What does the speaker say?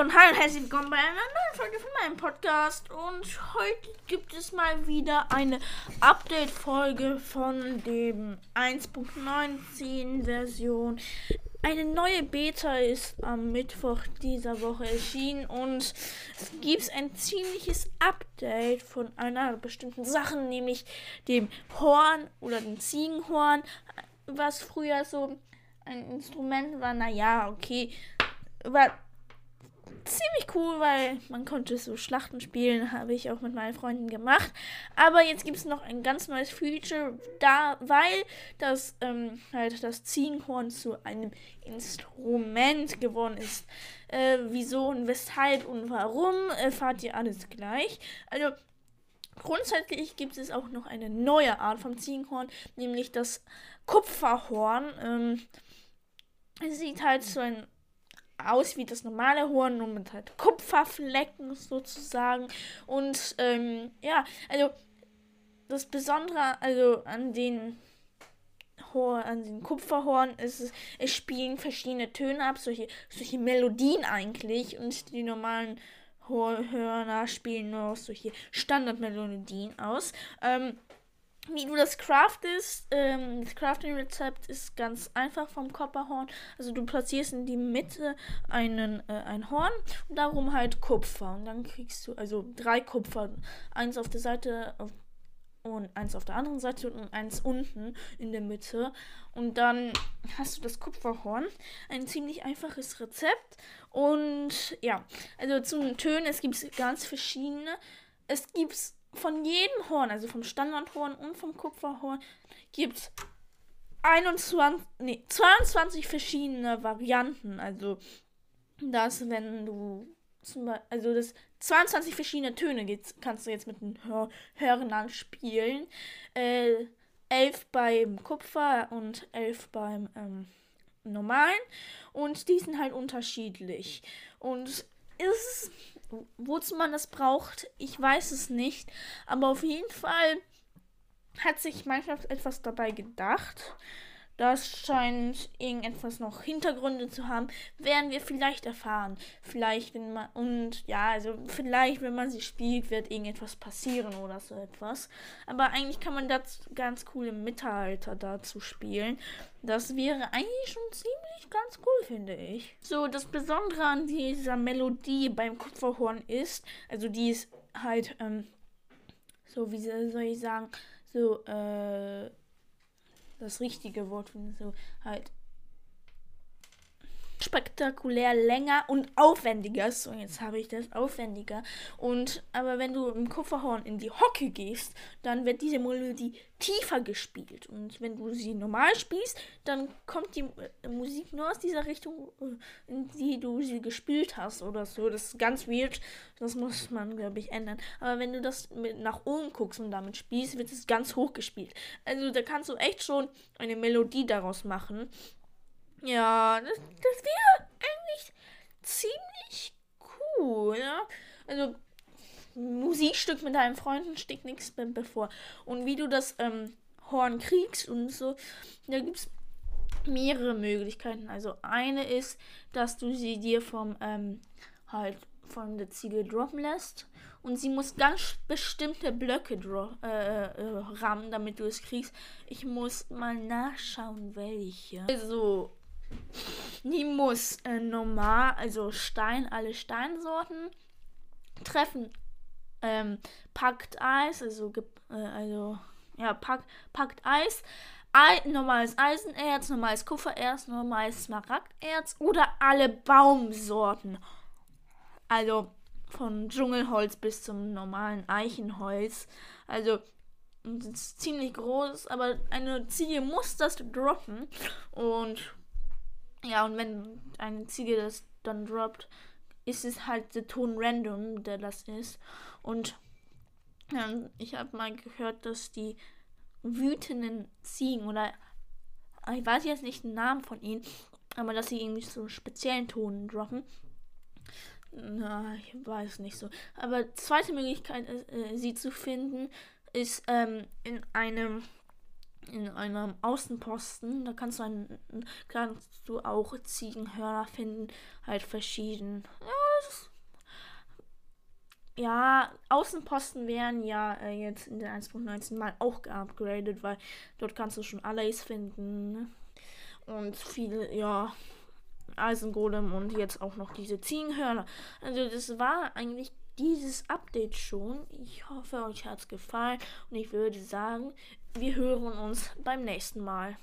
Leute und hallo und herzlich willkommen bei einer neuen Folge von meinem Podcast. Und heute gibt es mal wieder eine Update-Folge von dem 1.19 Version. Eine neue Beta ist am Mittwoch dieser Woche erschienen und es gibt ein ziemliches Update von einer bestimmten Sache, nämlich dem Horn oder dem Ziegenhorn, was früher so ein Instrument war. Naja, okay, war ziemlich cool, weil man konnte so Schlachten spielen, habe ich auch mit meinen Freunden gemacht. Aber jetzt gibt es noch ein ganz neues Feature, da, weil das ähm, halt das Ziegenhorn zu einem Instrument geworden ist. Äh, wieso und weshalb und warum, erfahrt ihr alles gleich. Also Grundsätzlich gibt es auch noch eine neue Art vom Ziegenhorn, nämlich das Kupferhorn. Ähm, es sieht halt so ein aus wie das normale Horn, nur mit halt Kupferflecken sozusagen. Und ähm, ja, also das Besondere also an den Horn, an den Kupferhorn ist es, es spielen verschiedene Töne ab, solche, solche Melodien eigentlich. Und die normalen Hörner spielen nur solche Standardmelodien aus. Ähm, wie du das craftest, ähm, das Crafting-Rezept ist ganz einfach vom Kopperhorn. Also du platzierst in die Mitte einen, äh, ein Horn und darum halt Kupfer. Und dann kriegst du also drei Kupfer. Eins auf der Seite und eins auf der anderen Seite und eins unten in der Mitte. Und dann hast du das Kupferhorn. Ein ziemlich einfaches Rezept. Und ja, also zu den Tönen, es gibt ganz verschiedene. Es gibt von jedem Horn, also vom Standardhorn und vom Kupferhorn, gibt es 21, nee, 22 verschiedene Varianten. Also, das, wenn du zum Beispiel, also das 22 verschiedene Töne gibt, kannst du jetzt mit den Hör Hörnern spielen. Äh, 11 beim Kupfer und 11 beim ähm, normalen. Und die sind halt unterschiedlich. Und es ist Wozu man das braucht, ich weiß es nicht. Aber auf jeden Fall hat sich Minecraft etwas dabei gedacht. Das scheint irgendetwas noch Hintergründe zu haben. Werden wir vielleicht erfahren. Vielleicht, wenn man. Und ja, also vielleicht, wenn man sie spielt, wird irgendetwas passieren oder so etwas. Aber eigentlich kann man das ganz cool im Mittelalter dazu spielen. Das wäre eigentlich schon ziemlich ganz cool, finde ich. So, das Besondere an dieser Melodie beim Kupferhorn ist, also die ist halt, ähm, so wie soll ich sagen, so, äh, das richtige Wort so halt spektakulär länger und aufwendiger. So, jetzt habe ich das aufwendiger. Und aber wenn du im Kupferhorn in die Hocke gehst, dann wird diese Melodie tiefer gespielt. Und wenn du sie normal spielst, dann kommt die äh, Musik nur aus dieser Richtung, äh, in die du sie gespielt hast oder so. Das ist ganz weird. Das muss man, glaube ich, ändern. Aber wenn du das mit nach oben guckst und damit spielst, wird es ganz hoch gespielt. Also da kannst du echt schon eine Melodie daraus machen. Ja, das, das wäre eigentlich ziemlich cool, ja. Also, Musikstück mit deinen Freunden steckt nichts bevor. Und wie du das ähm, Horn kriegst und so, da gibt es mehrere Möglichkeiten. Also eine ist, dass du sie dir vom ähm, halt von der Ziege droppen lässt und sie muss ganz bestimmte Blöcke äh, äh, rammen, damit du es kriegst. Ich muss mal nachschauen, welche. Also die muss äh, normal, also Stein, alle Steinsorten treffen. Ähm, packt Eis, also, äh, also ja, pack, packt Eis. Ei, normales Eisenerz, normales Kupfererz, normales Smaragderz oder alle Baumsorten. Also von Dschungelholz bis zum normalen Eichenholz. Also ziemlich groß, aber eine Ziege muss das droppen. Und ja, und wenn eine Ziege das dann droppt, ist es halt der Ton random, der das ist. Und ja, ich habe mal gehört, dass die wütenden Ziegen oder ich weiß jetzt nicht den Namen von ihnen, aber dass sie irgendwie so speziellen Ton droppen. Na, ich weiß nicht so. Aber zweite Möglichkeit, äh, sie zu finden, ist ähm, in einem in einem Außenposten. Da kannst du einen, kannst du auch Ziegenhörner finden, halt verschieden. Ja, ja, Außenposten werden ja äh, jetzt in der 1.19 mal auch geupgradet, weil dort kannst du schon Allays finden. Ne? Und viele, ja, Eisengolem und jetzt auch noch diese Ziegenhörner. Also das war eigentlich dieses Update schon. Ich hoffe, euch hat es gefallen und ich würde sagen, wir hören uns beim nächsten Mal.